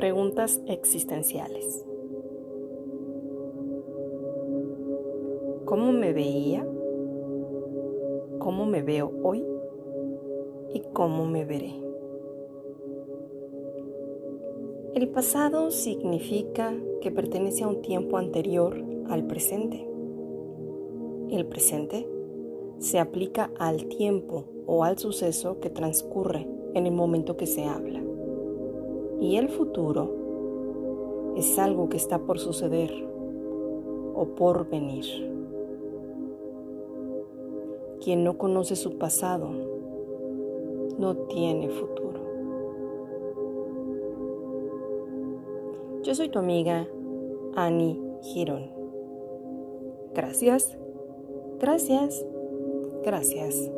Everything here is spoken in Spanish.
Preguntas existenciales. ¿Cómo me veía? ¿Cómo me veo hoy? ¿Y cómo me veré? El pasado significa que pertenece a un tiempo anterior al presente. El presente se aplica al tiempo o al suceso que transcurre en el momento que se habla. Y el futuro es algo que está por suceder o por venir. Quien no conoce su pasado no tiene futuro. Yo soy tu amiga Annie Girón. Gracias, gracias, gracias.